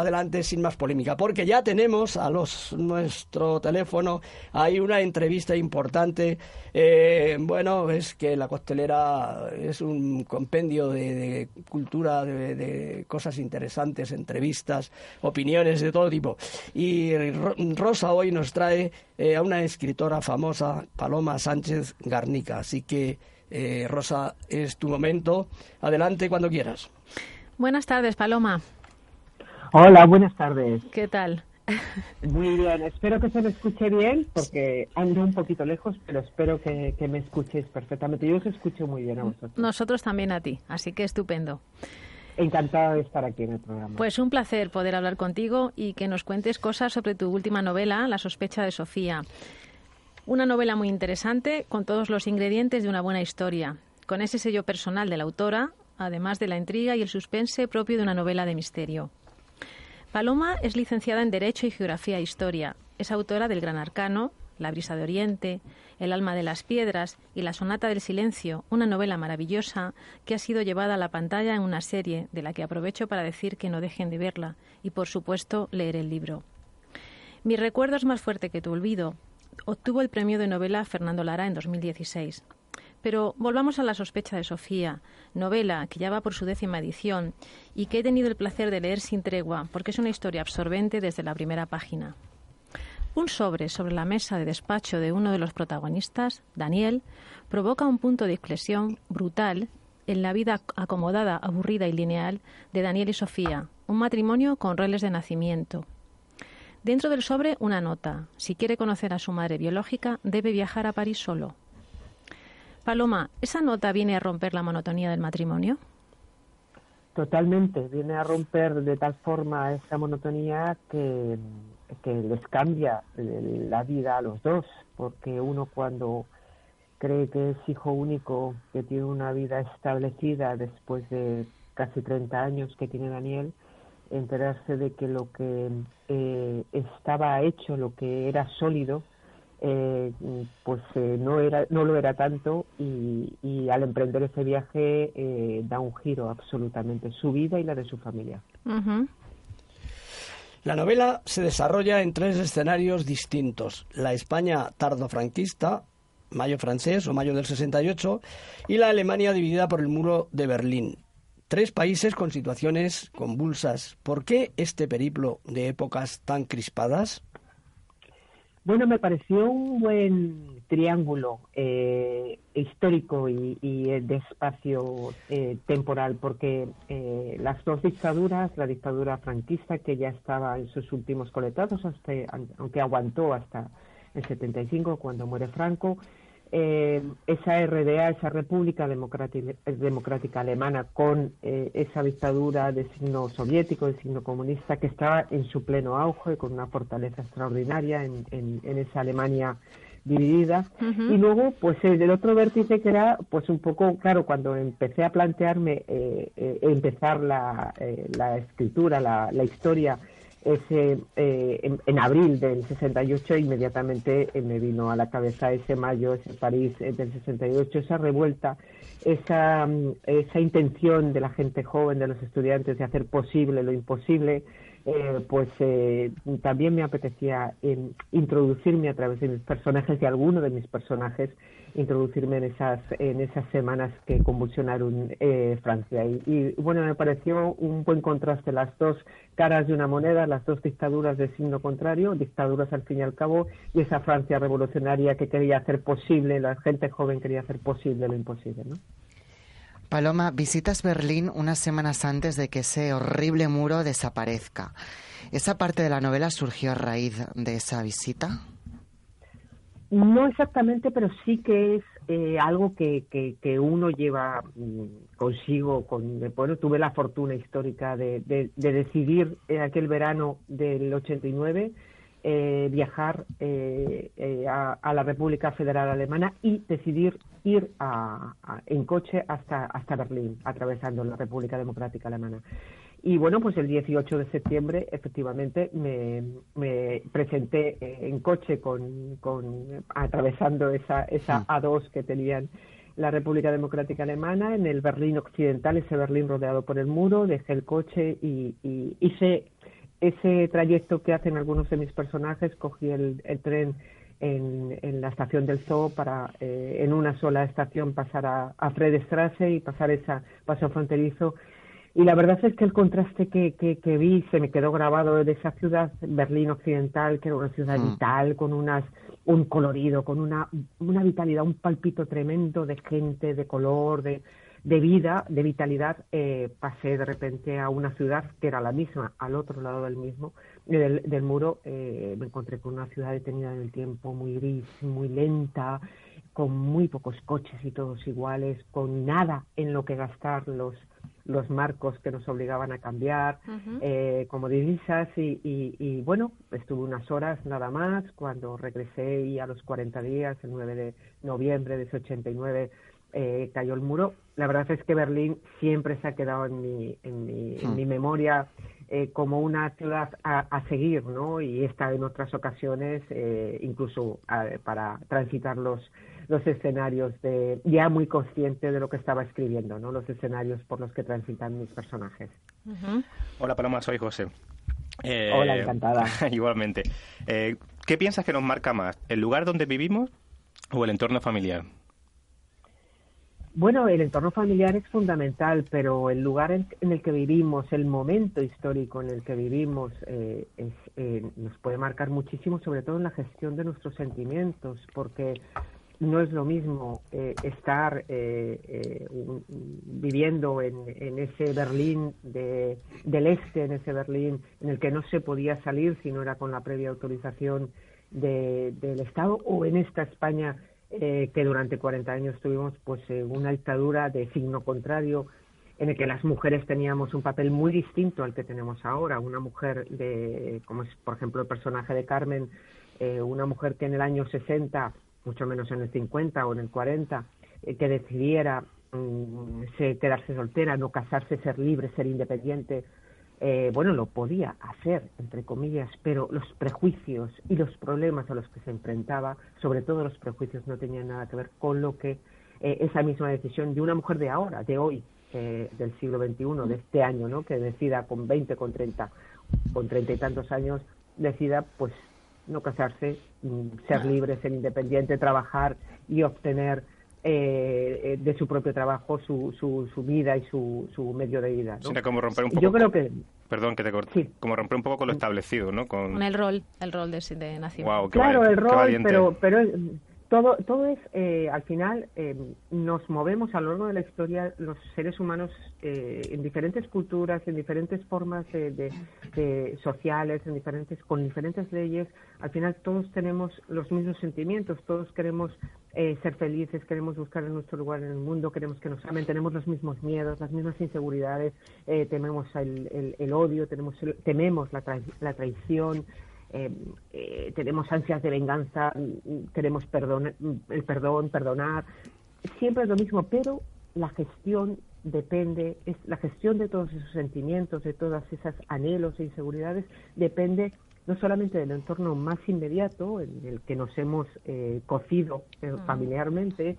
adelante sin más polémica, porque ya tenemos a los nuestro teléfono, hay una entrevista importante. Eh, bueno, es que la costelera es un compendio de, cultura, de, cosas interesantes, entrevistas, opiniones de todo tipo. Y Rosa hoy nos trae eh, a una escritora famosa, Paloma Sánchez Garnica. Así que, eh, Rosa, es tu momento. Adelante cuando quieras. Buenas tardes, Paloma. Hola, buenas tardes. ¿Qué tal? Muy bien, espero que se me escuche bien, porque ando un poquito lejos, pero espero que, me escuchéis perfectamente. Yo os escucho muy bien a vosotros. Nosotros también a ti, así que estupendo. Encantada de estar aquí en el programa. Pues un placer poder hablar contigo y que nos cuentes cosas sobre tu última novela, La sospecha de Sofía. Una novela muy interesante con todos los ingredientes de una buena historia, con ese sello personal de la autora, además de la intriga y el suspense propio de una novela de misterio. Paloma es licenciada en Derecho y Geografía e Historia. Es autora del Gran Arcano, La brisa de Oriente, El alma de las piedras y La sonata del silencio, una novela maravillosa que ha sido llevada a la pantalla en una serie de la que aprovecho para decir que no dejen de verla y, por supuesto, leer el libro. Mi recuerdo es más fuerte que tu olvido. Obtuvo el premio de novela Fernando Lara en 2016. Pero volvamos a la sospecha de Sofía, novela que ya va por su décima edición y que he tenido el placer de leer sin tregua porque es una historia absorbente desde la primera página. Un sobre sobre la mesa de despacho de uno de los protagonistas, Daniel, provoca un punto de inflexión brutal en la vida acomodada, aburrida y lineal de Daniel y Sofía, un matrimonio con roles de nacimiento. Dentro del sobre una nota. Si quiere conocer a su madre biológica, debe viajar a París solo. Paloma, ¿esa nota viene a romper la monotonía del matrimonio? Totalmente, viene a romper de tal forma esa monotonía que, les cambia la vida a los dos, porque uno cuando cree que es hijo único, que tiene una vida establecida después de casi 30 años que tiene Daniel, enterarse de que lo que eh, estaba hecho, lo que era sólido, eh, pues eh, no era no lo era tanto y, al emprender ese viaje eh, da un giro absolutamente su vida y la de su familia. La novela se desarrolla en tres escenarios distintos: la España tardofranquista, mayo francés o mayo del 68, y la Alemania dividida por el muro de Berlín. Tres países con situaciones convulsas. ¿Por qué este periplo de épocas tan crispadas? Bueno, me pareció un buen triángulo eh, histórico y, eh, de espacio eh, temporal, porque las dos dictaduras, la dictadura franquista, que ya estaba en sus últimos coletazos, hasta, aunque aguantó hasta el 75, cuando muere Franco, eh, esa RDA, esa República Democrática, Alemana, con eh, esa dictadura de signo soviético, de signo comunista, que estaba en su pleno auge, con una fortaleza extraordinaria en, en, esa Alemania dividida. Y luego, pues el del otro vértice que era, pues un poco, claro, cuando empecé a plantearme eh, empezar la, la escritura, la, la historia, ese, eh, en, abril del 68 inmediatamente eh, me vino a la cabeza ese mayo, ese París eh, del 68, esa revuelta, esa, mm, esa intención de la gente joven, de los estudiantes de hacer posible lo imposible, pues también me apetecía introducirme a través de mis personajes, de alguno de mis personajes, introducirme en esas, en esas semanas que convulsionaron eh, Francia. Y, bueno, me pareció un buen contraste las dos caras de una moneda, las dos dictaduras de signo contrario, dictaduras al fin y al cabo, y esa Francia revolucionaria que quería hacer posible, la gente joven quería hacer posible lo imposible. ¿no? Paloma, visitas Berlín unas semanas antes de que ese horrible muro desaparezca. ¿Esa parte de la novela surgió a raíz de esa visita? No exactamente, pero sí que es eh, algo que, que, uno lleva mm, consigo. Con, bueno, tuve la fortuna histórica de, de, decidir en aquel verano del 89 eh, viajar eh, eh, a, a, la República Federal Alemana y decidir ir a, en coche hasta, hasta Berlín, atravesando la República Democrática Alemana. Y bueno, pues el 18 de septiembre efectivamente me, me presenté en coche con, con atravesando esa, esa A2 que tenían la República Democrática Alemana en el Berlín Occidental, ese Berlín rodeado por el muro, dejé el coche y, y hice ese trayecto que hacen algunos de mis personajes, cogí el, tren en, la estación del Zoo para eh, en una sola estación pasar a, a Fredstrasse y pasar ese paso fronterizo. Y la verdad es que el contraste que, que, vi se me quedó grabado de esa ciudad, Berlín Occidental, que era una ciudad mm. vital, con unas un colorido, con una, una vitalidad, un palpito tremendo de gente, de color, de, de vida, de vitalidad, eh, pasé de repente a una ciudad que era la misma, al otro lado del mismo, del, del muro, eh, me encontré con una ciudad detenida en el tiempo, muy gris, muy lenta, con muy pocos coches y todos iguales, con nada en lo que gastar los, los marcos que nos obligaban a cambiar eh, como divisas y, y, y, bueno, estuve unas horas nada más cuando regresé y a los 40 días, el 9 de noviembre de ese 89, eh, cayó el muro. La verdad es que Berlín siempre se ha quedado en mi, en mi, en mi hmm. memoria eh, como una ciudad a, seguir, ¿no? Y está en otras ocasiones, eh, incluso para transitar los, los escenarios, de, ya muy consciente de lo que estaba escribiendo, ¿no? Los escenarios por los que transitan mis personajes. Hola Paloma, soy José. Hola, encantada. igualmente. ¿Qué piensas que nos marca más, el lugar donde vivimos o el entorno familiar? Bueno, el entorno familiar es fundamental, pero el lugar en, el que vivimos, el momento histórico en el que vivimos, eh, eh, nos puede marcar muchísimo, sobre todo en la gestión de nuestros sentimientos, porque no es lo mismo eh, estar viviendo en, ese Berlín del este, en ese Berlín en el que no se podía salir si no era con la previa autorización del Estado, o en esta España eh, que durante 40 años tuvimos pues eh, una dictadura de signo contrario en el que las mujeres teníamos un papel muy distinto al que tenemos ahora. Una mujer de, como es por ejemplo el personaje de Carmen, eh, una mujer que en el año 60, mucho menos en el 50 o en el 40, que decidiera mm, quedarse soltera, no casarse, ser libre, ser independiente, eh, bueno, lo podía hacer, entre comillas, pero los prejuicios y los problemas a los que se enfrentaba, sobre todo los prejuicios, no tenían nada que ver con lo que eh, esa misma decisión de una mujer de ahora, de hoy, eh, del siglo XXI, de este año, ¿no? que decida con 20, con 30, con 30 y tantos años, decida pues no casarse, mm, ser libre, ser independiente, trabajar y obtener eh, de su propio trabajo su, su, su vida y su, su medio de vida. ¿no? como romper un poco Yo creo que... Perdón que te corte. Como romper un poco con lo establecido, ¿no? Con, el rol, el rol de, de nación. claro, el rol, pero, pero todo, todo es, eh, al final, eh, nos movemos a lo largo de la historia los seres humanos eh, en diferentes culturas, en diferentes formas de, sociales, en diferentes, con diferentes leyes. Al final todos tenemos los mismos sentimientos, todos queremos ser felices, queremos buscar nuestro lugar en el mundo, queremos que nos amen, tenemos los mismos miedos, las mismas inseguridades, tememos el, el, odio, tenemos tememos la, la traición. Eh, eh, tenemos ansias de venganza, queremos perdón, el perdón, perdonar. Siempre es lo mismo, pero la gestión depende, es la gestión de todos esos sentimientos, de todas esas anhelos e inseguridades, depende no solamente del entorno más inmediato en el que nos hemos eh, cocido eh, familiarmente,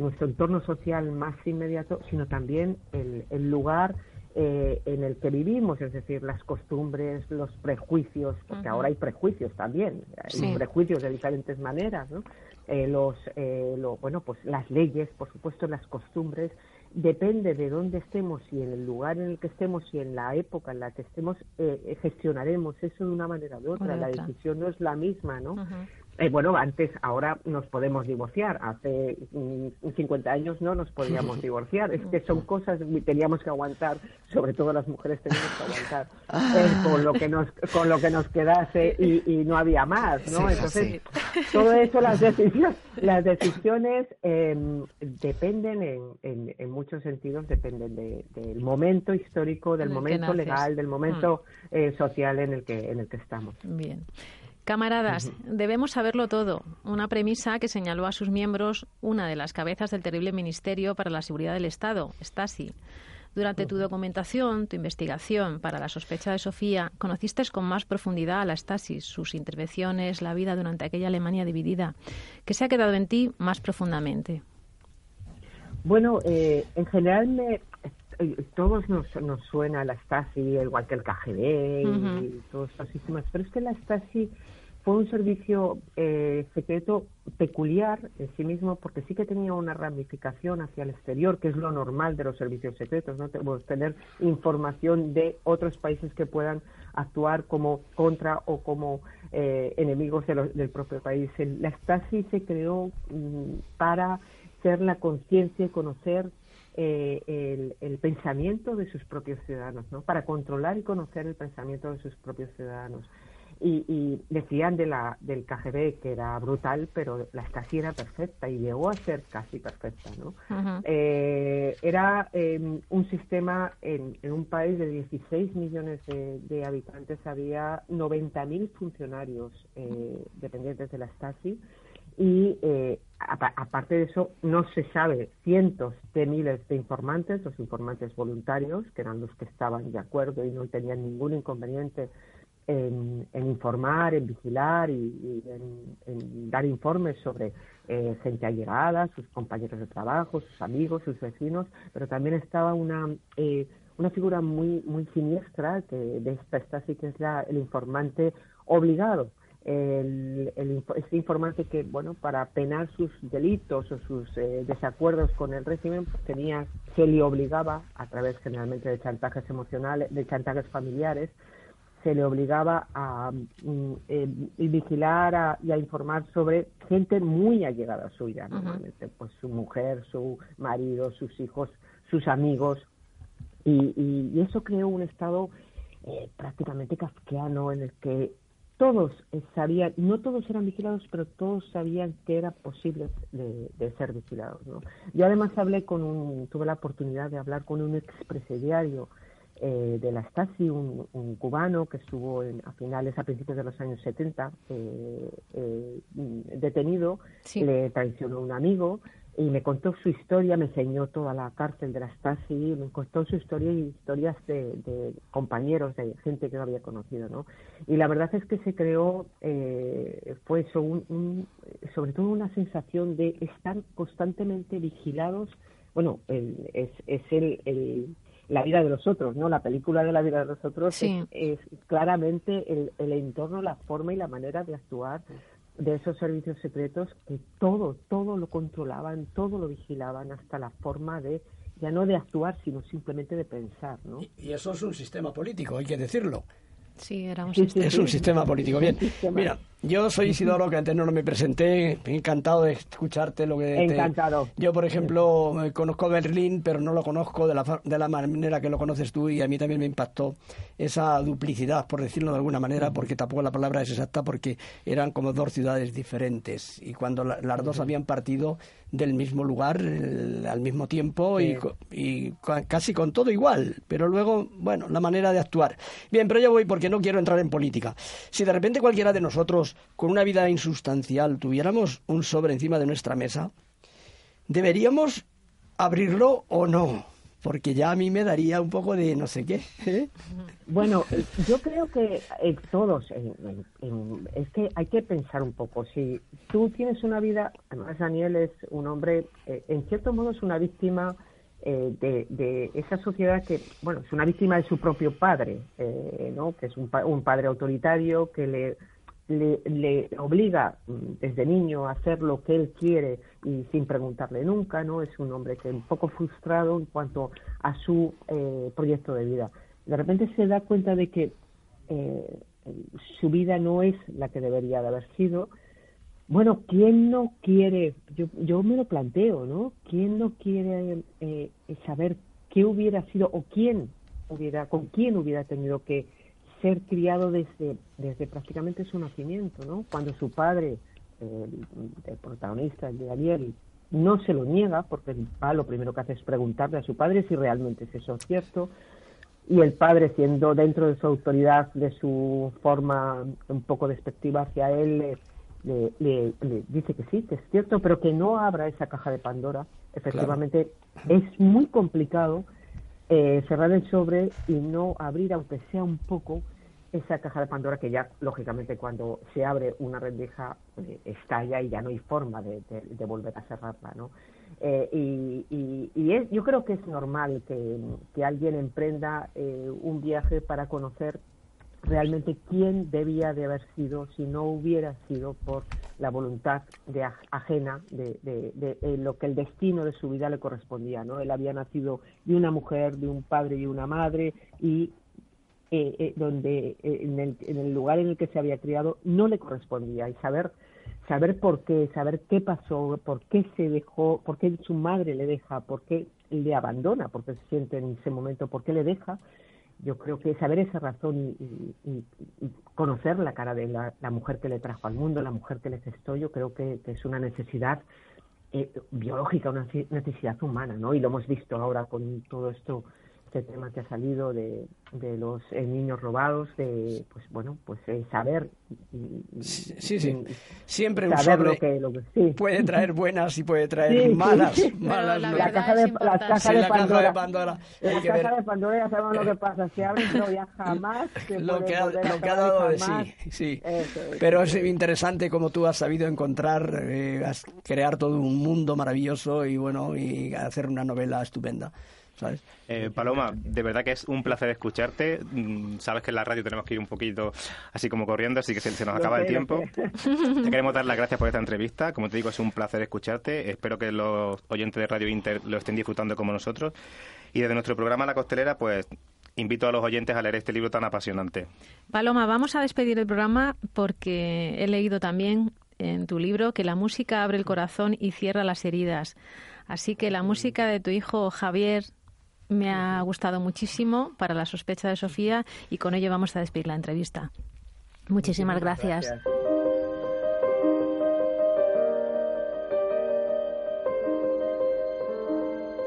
nuestro entorno social más inmediato, sino también el, el lugar eh, en el que vivimos, es decir, las costumbres, los prejuicios, porque ahora hay prejuicios también, hay prejuicios de diferentes maneras, ¿no? Eh, los, eh, lo, bueno, pues las leyes, por supuesto, las costumbres, depende de dónde estemos y en el lugar en el que estemos y en la época en la que estemos, gestionaremos eso de una manera de otra. La decisión no es la misma, ¿no? Eh, bueno, antes, ahora nos podemos divorciar. Hace 50 mm, años no nos podíamos divorciar. Es que son cosas que teníamos que aguantar, sobre todo las mujeres teníamos que aguantar eh, con lo que nos con lo que nos quedase y, no había más, ¿no? Entonces, todo eso, las decisiones, las decisiones em, dependen en, en, muchos sentidos, dependen del momento histórico, del momento legal, del momento mm. eh, social en el que en el que estamos. Bien. Camaradas, debemos saberlo todo. Una premisa que señaló a sus miembros una de las cabezas del terrible Ministerio para la Seguridad del Estado, Stasi. Durante tu documentación, tu investigación para la sospecha de Sofía, conociste con más profundidad a la Stasi, sus intervenciones, la vida durante aquella Alemania dividida. ¿Qué se ha quedado en ti más profundamente? Bueno, eh, en general me, todos nos, nos suena la Stasi, igual que el KGB y todos estos sistemas, pero es que la Stasi fue un servicio eh, secreto peculiar en sí mismo porque sí que tenía una ramificación hacia el exterior, que es lo normal de los servicios secretos, no tenemos tener información de otros países que puedan actuar como contra o como eh, enemigos del propio país. La Stasi se creó mm, para ser la conciencia y conocer eh, el, el, pensamiento de sus propios ciudadanos, ¿no? Para controlar y conocer el pensamiento de sus propios ciudadanos y, decían de la, del KGB que era brutal, pero la Stasi era perfecta y llegó a ser casi perfecta. ¿no? Eh, era em, un sistema en, un país de 16 millones de, habitantes, había 90.000 funcionarios eh, dependientes de la Stasi y eh, aparte de eso no se sabe cientos de miles de informantes, los informantes voluntarios, que eran los que estaban de acuerdo y no tenían ningún inconveniente en, informar, en vigilar y, en, dar informes sobre eh, gente allegada, sus compañeros de trabajo, sus amigos, sus vecinos, pero también estaba una eh, una figura muy muy siniestra que de esta, esta que es la, el informante obligado. El, el, este informante que, bueno, para penar sus delitos o sus eh, desacuerdos con el régimen, pues tenía, se le obligaba, a través generalmente de chantajes emocionales, de chantajes familiares, se le obligaba a mm, eh, vigilar y a informar sobre gente muy allegada suya, normalmente, pues su mujer, su marido, sus hijos, sus amigos, y, eso creó un estado eh, prácticamente kafkiano en el que todos sabían, no todos eran vigilados, pero todos sabían que era posible de, ser vigilados. Yo además hablé con un, tuve la oportunidad de hablar con un expresidiario eh, de la Stasi, un, cubano que estuvo a finales, a principios de los años 70, eh, eh, detenido, le traicionó un amigo y me contó su historia, me enseñó toda la cárcel de la Stasi, me contó su historia y historias de, compañeros, de gente que no había conocido, ¿no? Y la verdad es que se creó, fue eso, un, sobre todo una sensación de estar constantemente vigilados, bueno, es, es el la vida de los otros, ¿no? La película de la vida de los otros es, claramente el, el, entorno, la forma y la manera de actuar de esos servicios secretos que todo, todo lo controlaban, todo lo vigilaban, hasta la forma de, ya no de actuar, sino simplemente de pensar, ¿no? y eso es un sistema político, hay que decirlo. Sí, era un sistema. Es un sistema político. Bien, mira, yo soy Isidoro, que antes no me presenté. Encantado de escucharte lo que. Encantado. Yo, por ejemplo, conozco Berlín, pero no lo conozco de la, de la manera que lo conoces tú y a mí también me impactó esa duplicidad, por decirlo de alguna manera, porque tampoco la palabra es exacta, porque eran como dos ciudades diferentes y cuando las dos habían partido del mismo lugar al mismo tiempo y, y casi con todo igual, pero luego, bueno, la manera de actuar. Bien, pero yo voy porque no quiero entrar en política. Si de repente cualquiera de nosotros, con una vida insustancial, tuviéramos un sobre encima de nuestra mesa, ¿deberíamos abrirlo o no? Porque ya a mí me daría un poco de no sé qué. ¿eh? Bueno, yo creo que eh, todos, es que hay que pensar un poco. Si tú tienes una vida, además Daniel es un hombre, eh, en cierto modo es una víctima eh, de, esa sociedad que, bueno, es una víctima de su propio padre, eh, ¿no? Que es un, un, padre autoritario que le, le, obliga mm, desde niño a hacer lo que él quiere y sin preguntarle nunca, ¿no? Es un hombre que un poco frustrado en cuanto a su eh, proyecto de vida. De repente se da cuenta de que su vida no es la que debería de haber sido, bueno, ¿quién no quiere? Yo, yo me lo planteo, ¿no? ¿Quién no quiere eh, saber qué hubiera sido o quién hubiera, con quién hubiera tenido que ser criado desde, desde prácticamente su nacimiento, ¿no? Cuando su padre, el, protagonista, el de Daniel, no se lo niega, porque el papá lo primero que hace es preguntarle a su padre si realmente es eso cierto, y el padre, siendo dentro de su autoridad, de su forma un poco despectiva hacia él, le, dice que sí, que es cierto, pero que no abra esa caja de Pandora. Efectivamente, es muy complicado eh, cerrar el sobre y no abrir, aunque sea un poco, esa caja de Pandora que ya, lógicamente, cuando se abre una rendija, eh, estalla y ya no hay forma de, volver a cerrarla, ¿no? Eh, y, y, yo creo que es normal que, que alguien emprenda eh, un viaje para conocer realmente quién debía de haber sido si no hubiera sido por la voluntad de ajena de, de, lo que el destino de su vida le correspondía no él había nacido de una mujer de un padre y una madre y eh, eh, donde eh, en, el, en el lugar en el que se había criado no le correspondía. Y saber saber por qué saber qué pasó por qué se dejó por qué su madre le deja por qué le abandona porque se siente en ese momento por qué le deja yo creo que saber esa razón y, conocer la cara de la, mujer que le trajo al mundo, la mujer que le gestó, yo creo que, es una necesidad eh, biológica, una necesidad humana, ¿no? Y lo hemos visto ahora con todo esto este tema que ha salido de, de los eh, niños robados, de, pues bueno, pues eh, saber. Sí, sí, Siempre un sobre puede traer buenas y puede traer malas. malas la, caja de, la caja de Pandora. La caja de Pandora ya sabemos lo que pasa. Se abre pero ya jamás lo, que ha, lo que ha dado de sí. sí. pero es interesante como tú has sabido encontrar, eh, crear todo un mundo maravilloso y bueno, y hacer una novela estupenda. Eh, Paloma, de verdad que es un placer escucharte. Mm, sabes que en la radio tenemos que ir un poquito así como corriendo, así que se, nos acaba el tiempo. Te queremos dar las gracias por esta entrevista. Como te digo, es un placer escucharte. Espero que los oyentes de Radio Inter lo estén disfrutando como nosotros. Y desde nuestro programa La Costelera, pues invito a los oyentes a leer este libro tan apasionante. Paloma, vamos a despedir el programa porque he leído también en tu libro que la música abre el corazón y cierra las heridas. Así que la música de tu hijo Javier me ha gustado muchísimo para la sospecha de Sofía y con ello vamos a despedir la entrevista. Muchísimas gracias.